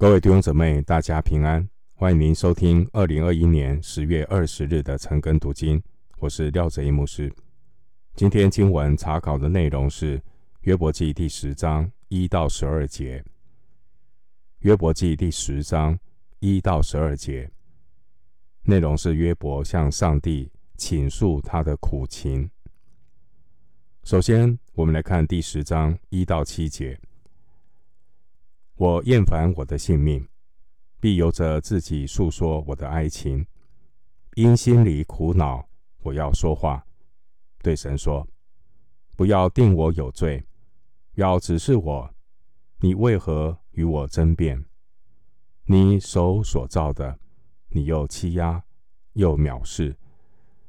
各位弟兄姊妹，大家平安！欢迎您收听二零二一年十月二十日的晨更读经，我是廖泽一牧师。今天经文查考的内容是约伯记第十章一到十二节。约伯记第十章一到十二节内容是约伯向上帝倾诉他的苦情。首先，我们来看第十章一到七节。我厌烦我的性命，必由着自己诉说我的哀情。因心里苦恼，我要说话，对神说：不要定我有罪，要指示我，你为何与我争辩？你手所造的，你又欺压又藐视，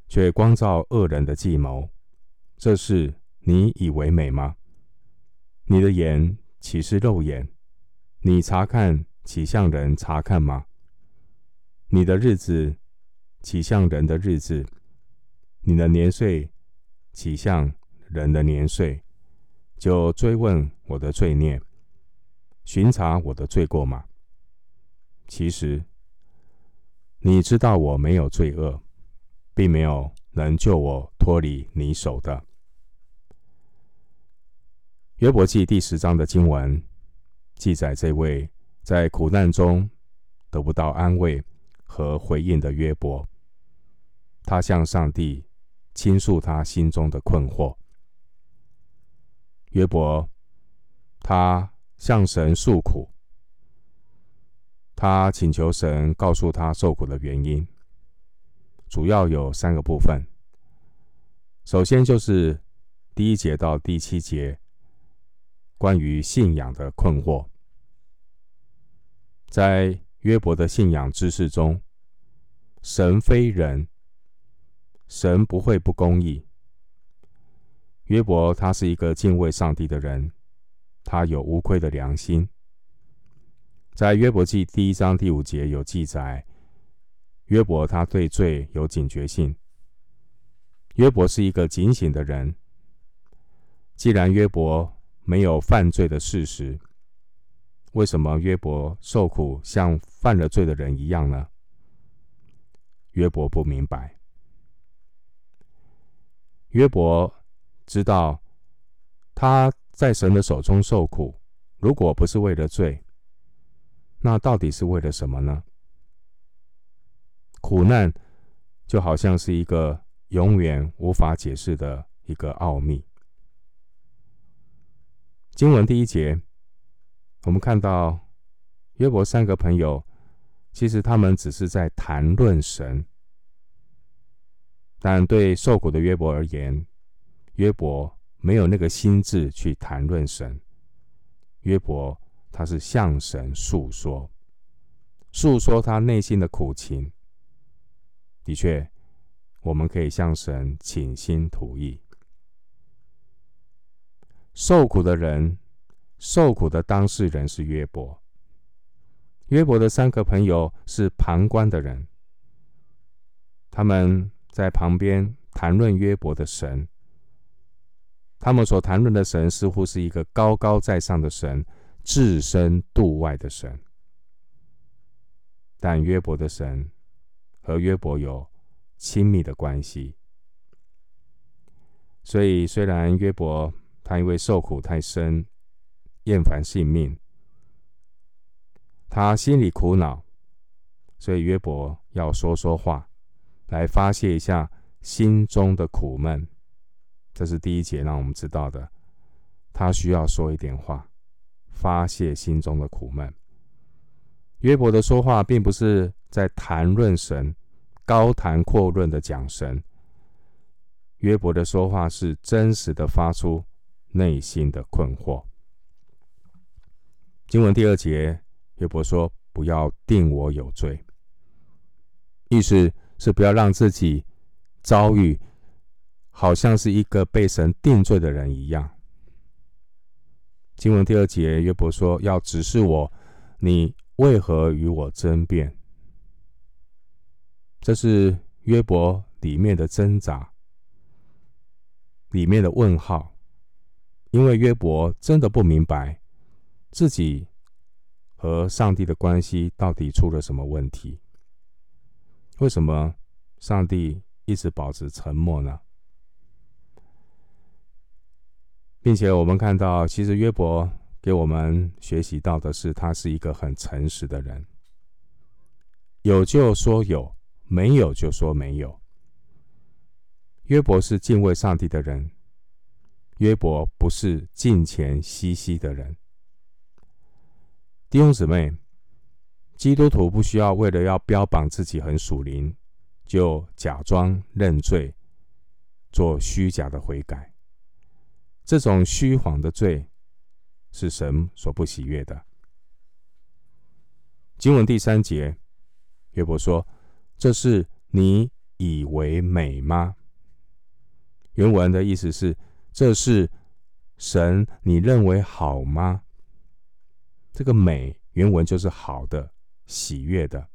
却光照恶人的计谋。这事你以为美吗？你的眼岂是肉眼？你查看岂向人查看吗？你的日子岂向人的日子？你的年岁岂向人的年岁？就追问我的罪孽，巡查我的罪过吗？其实你知道我没有罪恶，并没有能救我脱离你手的。约伯记第十章的经文。记载这位在苦难中得不到安慰和回应的约伯，他向上帝倾诉他心中的困惑。约伯，他向神诉苦，他请求神告诉他受苦的原因，主要有三个部分。首先就是第一节到第七节。关于信仰的困惑，在约伯的信仰知识中，神非人，神不会不公义。约伯他是一个敬畏上帝的人，他有无愧的良心。在约伯记第一章第五节有记载，约伯他对罪有警觉性。约伯是一个警醒的人。既然约伯，没有犯罪的事实，为什么约伯受苦像犯了罪的人一样呢？约伯不明白。约伯知道他在神的手中受苦，如果不是为了罪，那到底是为了什么呢？苦难就好像是一个永远无法解释的一个奥秘。经文第一节，我们看到约伯三个朋友，其实他们只是在谈论神，但对受苦的约伯而言，约伯没有那个心智去谈论神。约伯他是向神诉说，诉说他内心的苦情。的确，我们可以向神倾心吐意。受苦的人，受苦的当事人是约伯。约伯的三个朋友是旁观的人，他们在旁边谈论约伯的神。他们所谈论的神似乎是一个高高在上的神，置身度外的神。但约伯的神和约伯有亲密的关系，所以虽然约伯，他因为受苦太深，厌烦性命，他心里苦恼，所以约伯要说说话，来发泄一下心中的苦闷。这是第一节让我们知道的，他需要说一点话，发泄心中的苦闷。约伯的说话并不是在谈论神，高谈阔论的讲神。约伯的说话是真实的发出。内心的困惑。经文第二节，约伯说：“不要定我有罪。”意思是不要让自己遭遇好像是一个被神定罪的人一样。经文第二节，约伯说：“要指示我，你为何与我争辩？”这是约伯里面的挣扎，里面的问号。因为约伯真的不明白自己和上帝的关系到底出了什么问题？为什么上帝一直保持沉默呢？并且我们看到，其实约伯给我们学习到的是，他是一个很诚实的人，有就说有，没有就说没有。约伯是敬畏上帝的人，约伯不是敬钱惜兮的人。弟兄姊妹，基督徒不需要为了要标榜自己很属灵，就假装认罪，做虚假的悔改。这种虚谎的罪是神所不喜悦的。经文第三节，约伯说：“这是你以为美吗？”原文的意思是：“这是神你认为好吗？”这个“美”原文就是好的、喜悦的。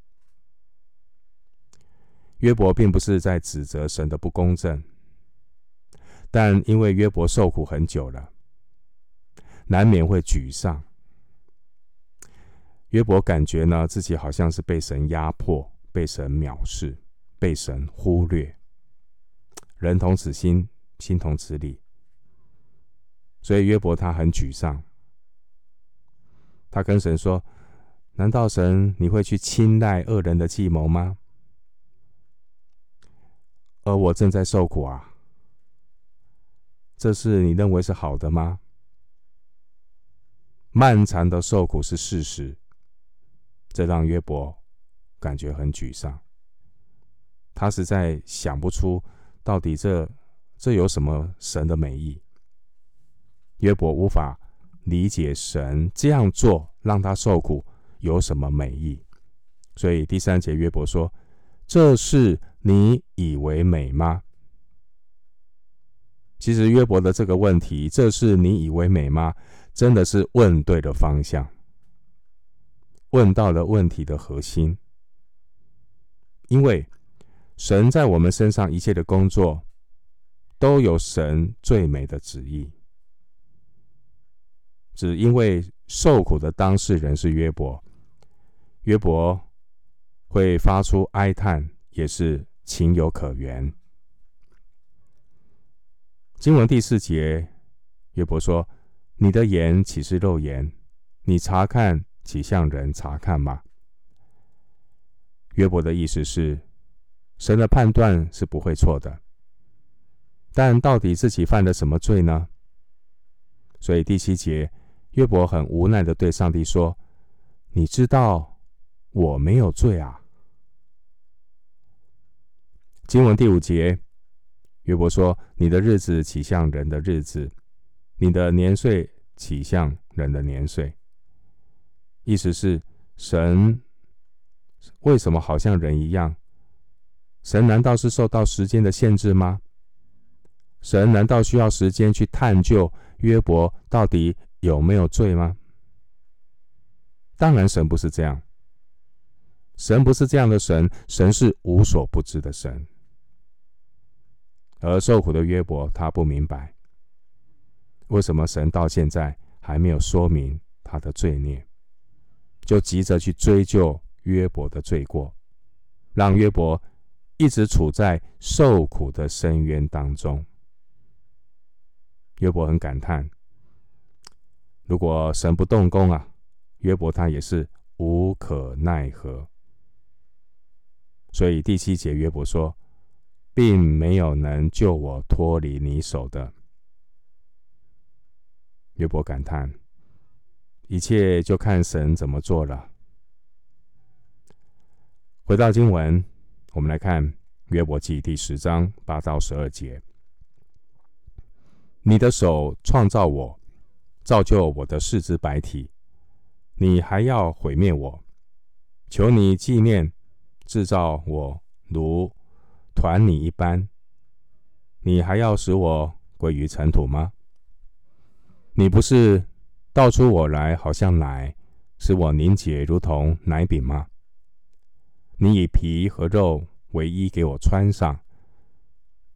约伯并不是在指责神的不公正。但因为约伯受苦很久了，难免会沮丧。约伯感觉呢，自己好像是被神压迫、被神藐视、被神忽略。人同此心，心同此理。所以约伯他很沮丧。他跟神说：“难道神你会去青睐恶人的计谋吗？而我正在受苦啊。”这是你认为是好的吗？漫长的受苦是事实，这让约伯感觉很沮丧。他实在想不出到底这这有什么神的美意。约伯无法理解神这样做让他受苦有什么美意，所以第三节约伯说：“这是你以为美吗？”其实约伯的这个问题，这是你以为美吗？真的是问对了方向，问到了问题的核心。因为神在我们身上一切的工作，都有神最美的旨意。只因为受苦的当事人是约伯，约伯会发出哀叹，也是情有可原。经文第四节，约伯说：“你的眼岂是肉眼？你查看岂像人查看吗？”约伯的意思是，神的判断是不会错的，但到底自己犯了什么罪呢？所以第七节，约伯很无奈的对上帝说：“你知道我没有罪啊。”经文第五节。约伯说：“你的日子岂像人的日子？你的年岁岂像人的年岁？”意思是，神为什么好像人一样？神难道是受到时间的限制吗？神难道需要时间去探究约伯到底有没有罪吗？当然，神不是这样。神不是这样的神，神是无所不知的神。而受苦的约伯，他不明白为什么神到现在还没有说明他的罪孽，就急着去追究约伯的罪过，让约伯一直处在受苦的深渊当中。约伯很感叹：如果神不动工啊，约伯他也是无可奈何。所以第七节约伯说。并没有能救我脱离你手的。约伯感叹：一切就看神怎么做了。回到经文，我们来看约伯记第十章八到十二节：你的手创造我，造就我的四肢百体，你还要毁灭我？求你纪念制造我如团泥一般，你还要使我归于尘土吗？你不是倒出我来，好像奶，使我凝结如同奶饼吗？你以皮和肉为衣给我穿上，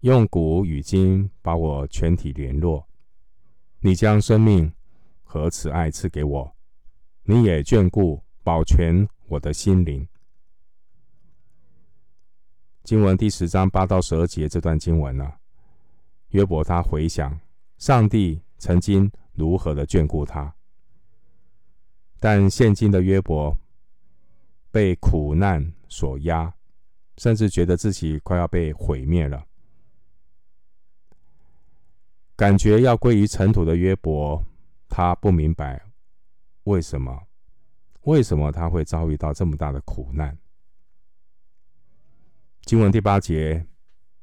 用骨与筋把我全体联络。你将生命和慈爱赐给我，你也眷顾保全我的心灵。经文第十章八到十二节这段经文呢，约伯他回想上帝曾经如何的眷顾他，但现今的约伯被苦难所压，甚至觉得自己快要被毁灭了，感觉要归于尘土的约伯，他不明白为什么，为什么他会遭遇到这么大的苦难。经文第八节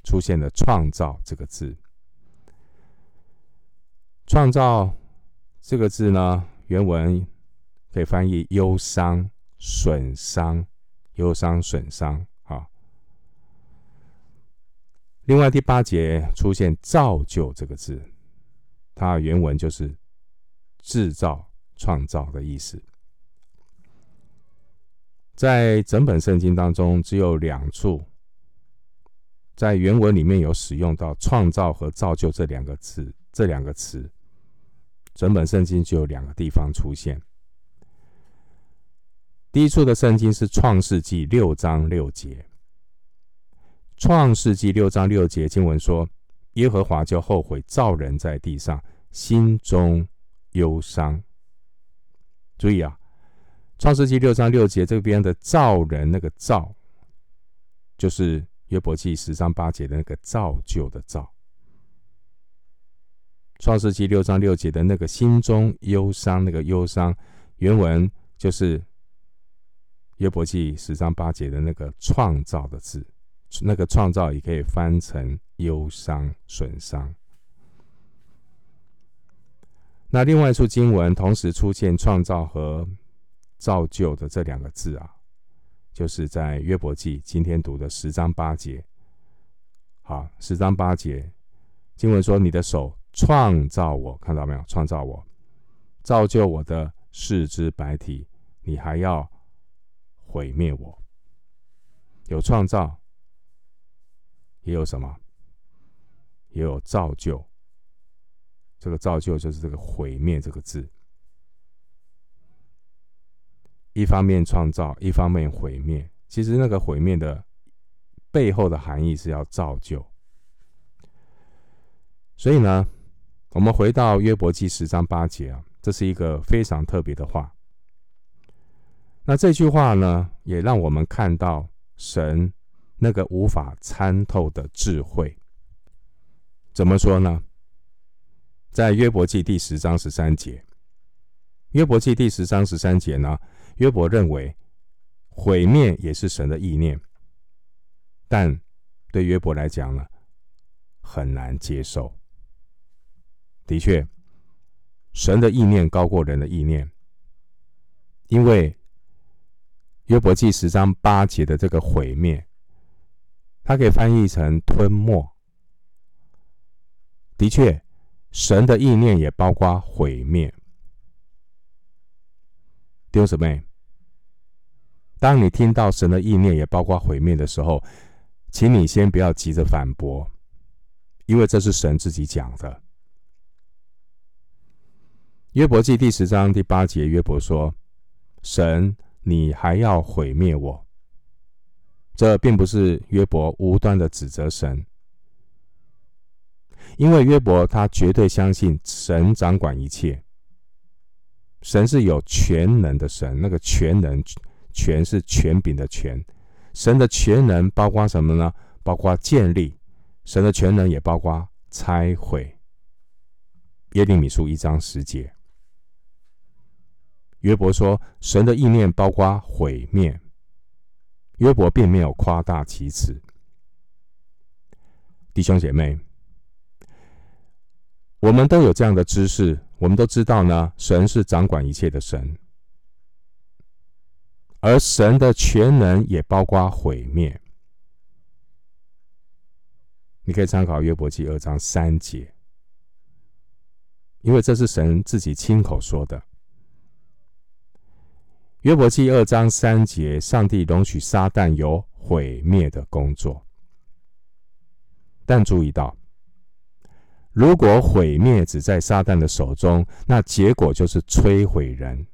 出现了“创造”这个字，“创造”这个字呢，原文可以翻译忧伤、损伤、忧伤、损伤。啊，另外第八节出现“造就”这个字，它原文就是制造、创造的意思。在整本圣经当中，只有两处。在原文里面有使用到“创造”和“造就”这两个字，这两个词，整本圣经就有两个地方出现。第一处的圣经是《创世纪》六章六节，《创世纪》六章六节经文说：“耶和华就后悔造人在地上，心中忧伤。”注意啊，《创世纪》六章六节这边的“造人”那个“造”，就是。约伯记十章八节的那个造就的造，创世记六章六节的那个心中忧伤，那个忧伤，原文就是约伯记十章八节的那个创造的字，那个创造也可以翻成忧伤、损伤。那另外一处经文同时出现创造和造就的这两个字啊。就是在约伯记今天读的十章八节，好，十章八节经文说：“你的手创造我，看到没有？创造我，造就我的四肢百体，你还要毁灭我。有创造，也有什么？也有造就。这个造就就是这个毁灭这个字。”一方面创造，一方面毁灭。其实那个毁灭的背后的含义是要造就。所以呢，我们回到约伯记十章八节啊，这是一个非常特别的话。那这句话呢，也让我们看到神那个无法参透的智慧。怎么说呢？在约伯记第十章十三节，约伯记第十章十三节呢？约伯认为毁灭也是神的意念，但对约伯来讲呢，很难接受。的确，神的意念高过人的意念，因为约伯记十章八节的这个毁灭，它可以翻译成吞没。的确，神的意念也包括毁灭。弟兄姊妹，当你听到神的意念也包括毁灭的时候，请你先不要急着反驳，因为这是神自己讲的。约伯记第十章第八节，约伯说：“神，你还要毁灭我？”这并不是约伯无端的指责神，因为约伯他绝对相信神掌管一切。神是有全能的神，那个全能，权是权柄的权。神的全能包括什么呢？包括建立。神的全能也包括拆毁。耶利米书一章十节，约伯说神的意念包括毁灭。约伯并没有夸大其词。弟兄姐妹，我们都有这样的知识。我们都知道呢，神是掌管一切的神，而神的全能也包括毁灭。你可以参考约伯记二章三节，因为这是神自己亲口说的。约伯记二章三节，上帝容许撒旦有毁灭的工作，但注意到。如果毁灭只在撒旦的手中，那结果就是摧毁人。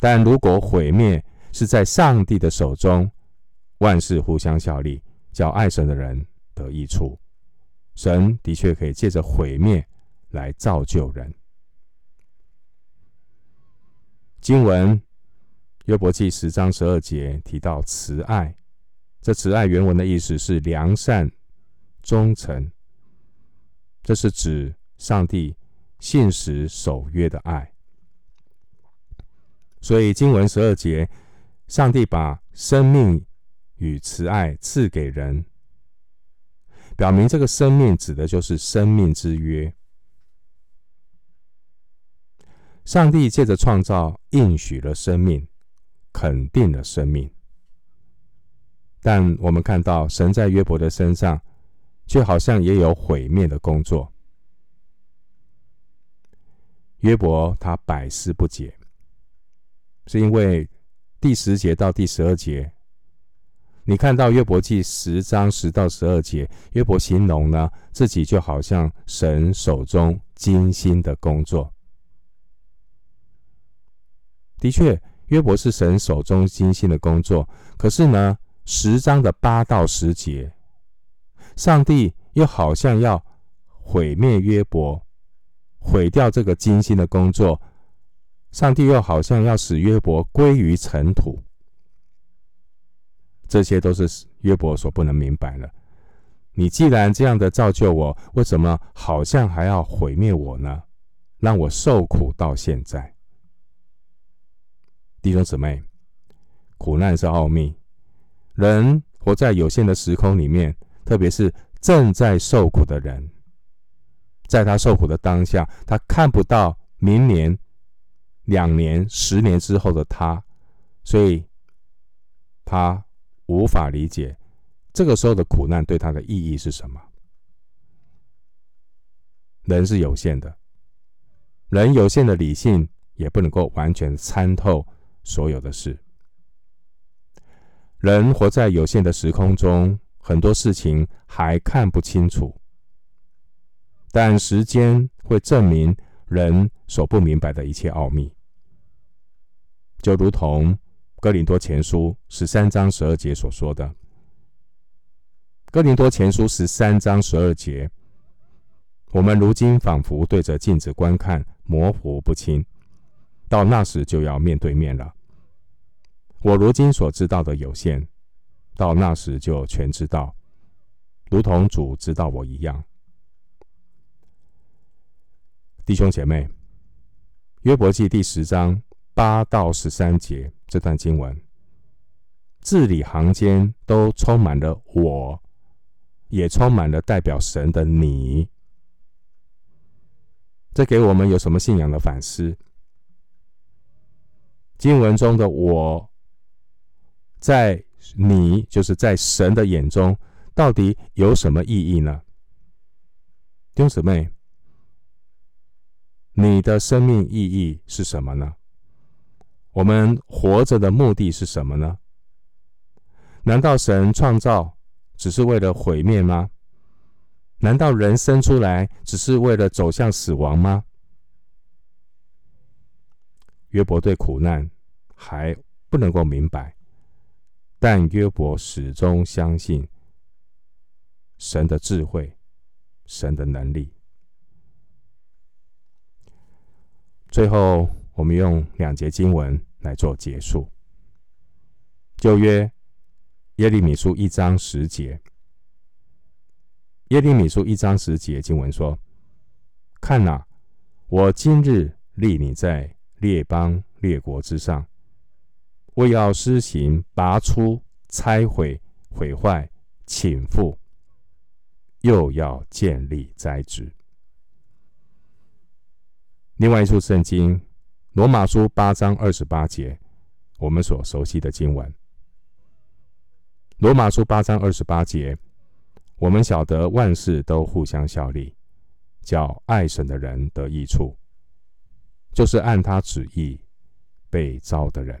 但如果毁灭是在上帝的手中，万事互相效力，叫爱神的人得益处。神的确可以借着毁灭来造就人。经文约伯记十章十二节提到慈爱，这慈爱原文的意思是良善、忠诚，这是指上帝信实守约的爱。所以经文十二节，上帝把生命与慈爱赐给人，表明这个生命指的就是生命之约。上帝借着创造应许了生命，肯定了生命。但我们看到神在约伯的身上，却好像也有毁灭的工作。约伯他百思不解，是因为第十节到第十二节，你看到约伯记十章十到十二节，约伯形容呢自己就好像神手中精心的工作。的确，约伯是神手中精心的工作。可是呢，十章的八到十节，上帝又好像要毁灭约伯，毁掉这个精心的工作。上帝又好像要使约伯归于尘土。这些都是约伯所不能明白的。你既然这样的造就我，为什么好像还要毁灭我呢？让我受苦到现在。弟兄姊妹，苦难是奥秘。人活在有限的时空里面，特别是正在受苦的人，在他受苦的当下，他看不到明年、两年、十年之后的他，所以他无法理解这个时候的苦难对他的意义是什么。人是有限的，人有限的理性也不能够完全参透。所有的事，人活在有限的时空中，很多事情还看不清楚。但时间会证明人所不明白的一切奥秘，就如同哥林多前书十三章十二节所说的。哥林多前书十三章十二节，我们如今仿佛对着镜子观看，模糊不清。到那时就要面对面了。我如今所知道的有限，到那时就全知道，如同主知道我一样。弟兄姐妹，约伯记第十章八到十三节这段经文，字里行间都充满了我，也充满了代表神的你。这给我们有什么信仰的反思？经文中的我，在你就是在神的眼中，到底有什么意义呢？弟兄姊妹，你的生命意义是什么呢？我们活着的目的是什么呢？难道神创造只是为了毁灭吗？难道人生出来只是为了走向死亡吗？约伯对苦难还不能够明白，但约伯始终相信神的智慧、神的能力。最后，我们用两节经文来做结束。旧约耶利米书一章十节，耶利米书一章十节经文说：“看哪，我今日立你在。”列邦列国之上，为要施行拔出、拆毁、毁坏、倾覆，又要建立、栽植。另外一处圣经，罗马书八章二十八节，我们所熟悉的经文。罗马书八章二十八节，我们晓得万事都互相效力，叫爱神的人得益处。就是按他旨意被召的人。